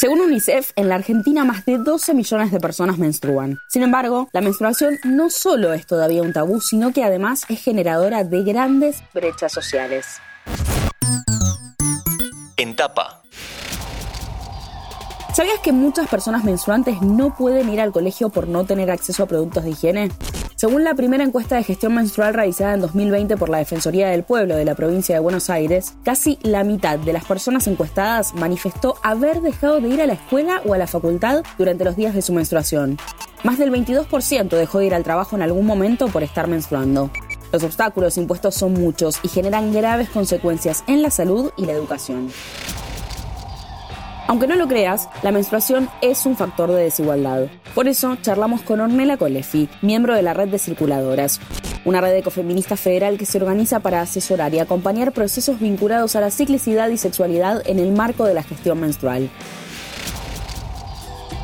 Según UNICEF, en la Argentina más de 12 millones de personas menstruan. Sin embargo, la menstruación no solo es todavía un tabú, sino que además es generadora de grandes brechas sociales. En tapa. ¿Sabías que muchas personas menstruantes no pueden ir al colegio por no tener acceso a productos de higiene? Según la primera encuesta de gestión menstrual realizada en 2020 por la Defensoría del Pueblo de la provincia de Buenos Aires, casi la mitad de las personas encuestadas manifestó haber dejado de ir a la escuela o a la facultad durante los días de su menstruación. Más del 22% dejó de ir al trabajo en algún momento por estar menstruando. Los obstáculos impuestos son muchos y generan graves consecuencias en la salud y la educación. Aunque no lo creas, la menstruación es un factor de desigualdad. Por eso charlamos con Ornella Colefi, miembro de la red de circuladoras, una red ecofeminista federal que se organiza para asesorar y acompañar procesos vinculados a la ciclicidad y sexualidad en el marco de la gestión menstrual.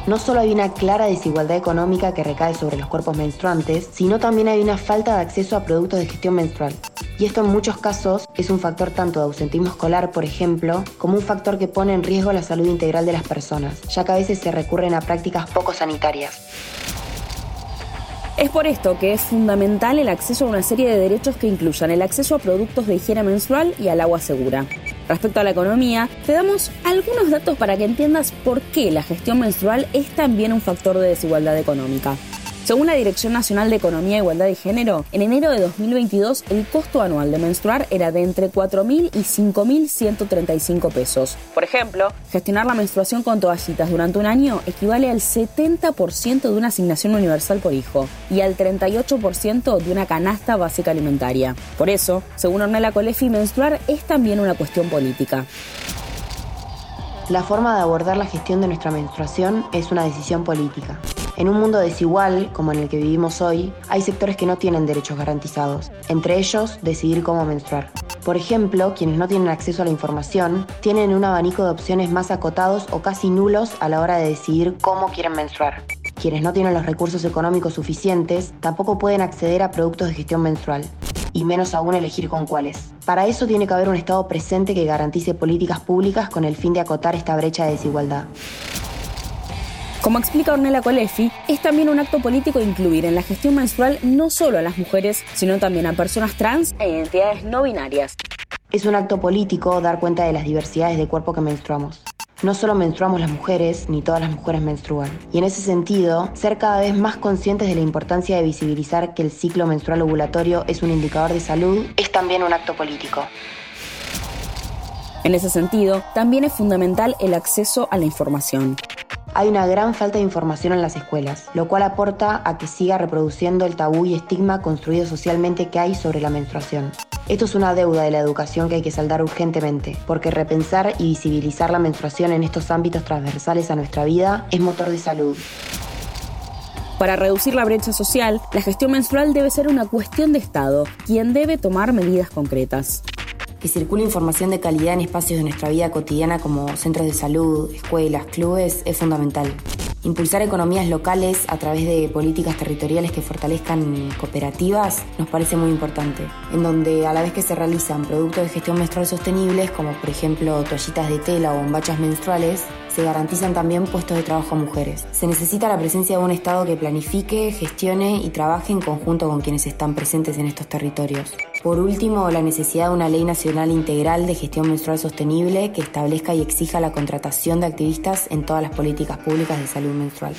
No solo hay una clara desigualdad económica que recae sobre los cuerpos menstruantes, sino también hay una falta de acceso a productos de gestión menstrual. Y esto en muchos casos es un factor tanto de ausentismo escolar, por ejemplo, como un factor que pone en riesgo la salud integral de las personas, ya que a veces se recurren a prácticas poco sanitarias. Es por esto que es fundamental el acceso a una serie de derechos que incluyan el acceso a productos de higiene menstrual y al agua segura. Respecto a la economía, te damos algunos datos para que entiendas por qué la gestión menstrual es también un factor de desigualdad económica. Según la Dirección Nacional de Economía, Igualdad y Género, en enero de 2022 el costo anual de menstruar era de entre 4.000 y 5.135 pesos. Por ejemplo, gestionar la menstruación con toallitas durante un año equivale al 70% de una asignación universal por hijo y al 38% de una canasta básica alimentaria. Por eso, según Ornella Colefi, menstruar es también una cuestión política. La forma de abordar la gestión de nuestra menstruación es una decisión política. En un mundo desigual, como en el que vivimos hoy, hay sectores que no tienen derechos garantizados, entre ellos decidir cómo menstruar. Por ejemplo, quienes no tienen acceso a la información tienen un abanico de opciones más acotados o casi nulos a la hora de decidir cómo quieren menstruar. Quienes no tienen los recursos económicos suficientes tampoco pueden acceder a productos de gestión menstrual, y menos aún elegir con cuáles. Para eso tiene que haber un Estado presente que garantice políticas públicas con el fin de acotar esta brecha de desigualdad. Como explica Ornella Colefi, es también un acto político incluir en la gestión menstrual no solo a las mujeres, sino también a personas trans e identidades no binarias. Es un acto político dar cuenta de las diversidades de cuerpo que menstruamos. No solo menstruamos las mujeres, ni todas las mujeres menstruan. Y en ese sentido, ser cada vez más conscientes de la importancia de visibilizar que el ciclo menstrual ovulatorio es un indicador de salud es también un acto político. En ese sentido, también es fundamental el acceso a la información hay una gran falta de información en las escuelas, lo cual aporta a que siga reproduciendo el tabú y estigma construido socialmente que hay sobre la menstruación. Esto es una deuda de la educación que hay que saldar urgentemente, porque repensar y visibilizar la menstruación en estos ámbitos transversales a nuestra vida es motor de salud. Para reducir la brecha social, la gestión menstrual debe ser una cuestión de Estado, quien debe tomar medidas concretas que circule información de calidad en espacios de nuestra vida cotidiana como centros de salud, escuelas, clubes, es fundamental. Impulsar economías locales a través de políticas territoriales que fortalezcan cooperativas nos parece muy importante, en donde a la vez que se realizan productos de gestión menstrual sostenibles, como por ejemplo toallitas de tela o bombachas menstruales, se garantizan también puestos de trabajo a mujeres. Se necesita la presencia de un Estado que planifique, gestione y trabaje en conjunto con quienes están presentes en estos territorios. Por último, la necesidad de una ley nacional integral de gestión menstrual sostenible que establezca y exija la contratación de activistas en todas las políticas públicas de salud menstrual.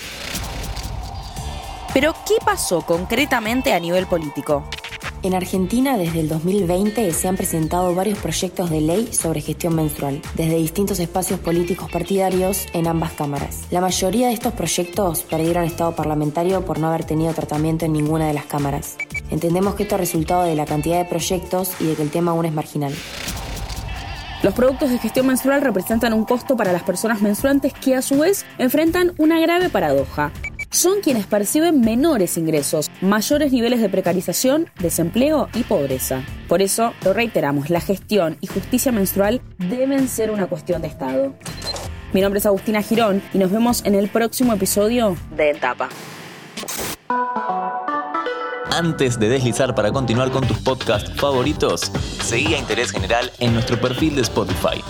Pero, ¿qué pasó concretamente a nivel político? En Argentina, desde el 2020, se han presentado varios proyectos de ley sobre gestión menstrual, desde distintos espacios políticos partidarios en ambas cámaras. La mayoría de estos proyectos perdieron estado parlamentario por no haber tenido tratamiento en ninguna de las cámaras. Entendemos que esto es resultado de la cantidad de proyectos y de que el tema aún es marginal. Los productos de gestión menstrual representan un costo para las personas menstruantes que a su vez enfrentan una grave paradoja son quienes perciben menores ingresos, mayores niveles de precarización, desempleo y pobreza. Por eso, lo reiteramos, la gestión y justicia menstrual deben ser una cuestión de Estado. Mi nombre es Agustina Girón y nos vemos en el próximo episodio de Etapa. Antes de deslizar para continuar con tus podcasts favoritos, seguí a Interés General en nuestro perfil de Spotify.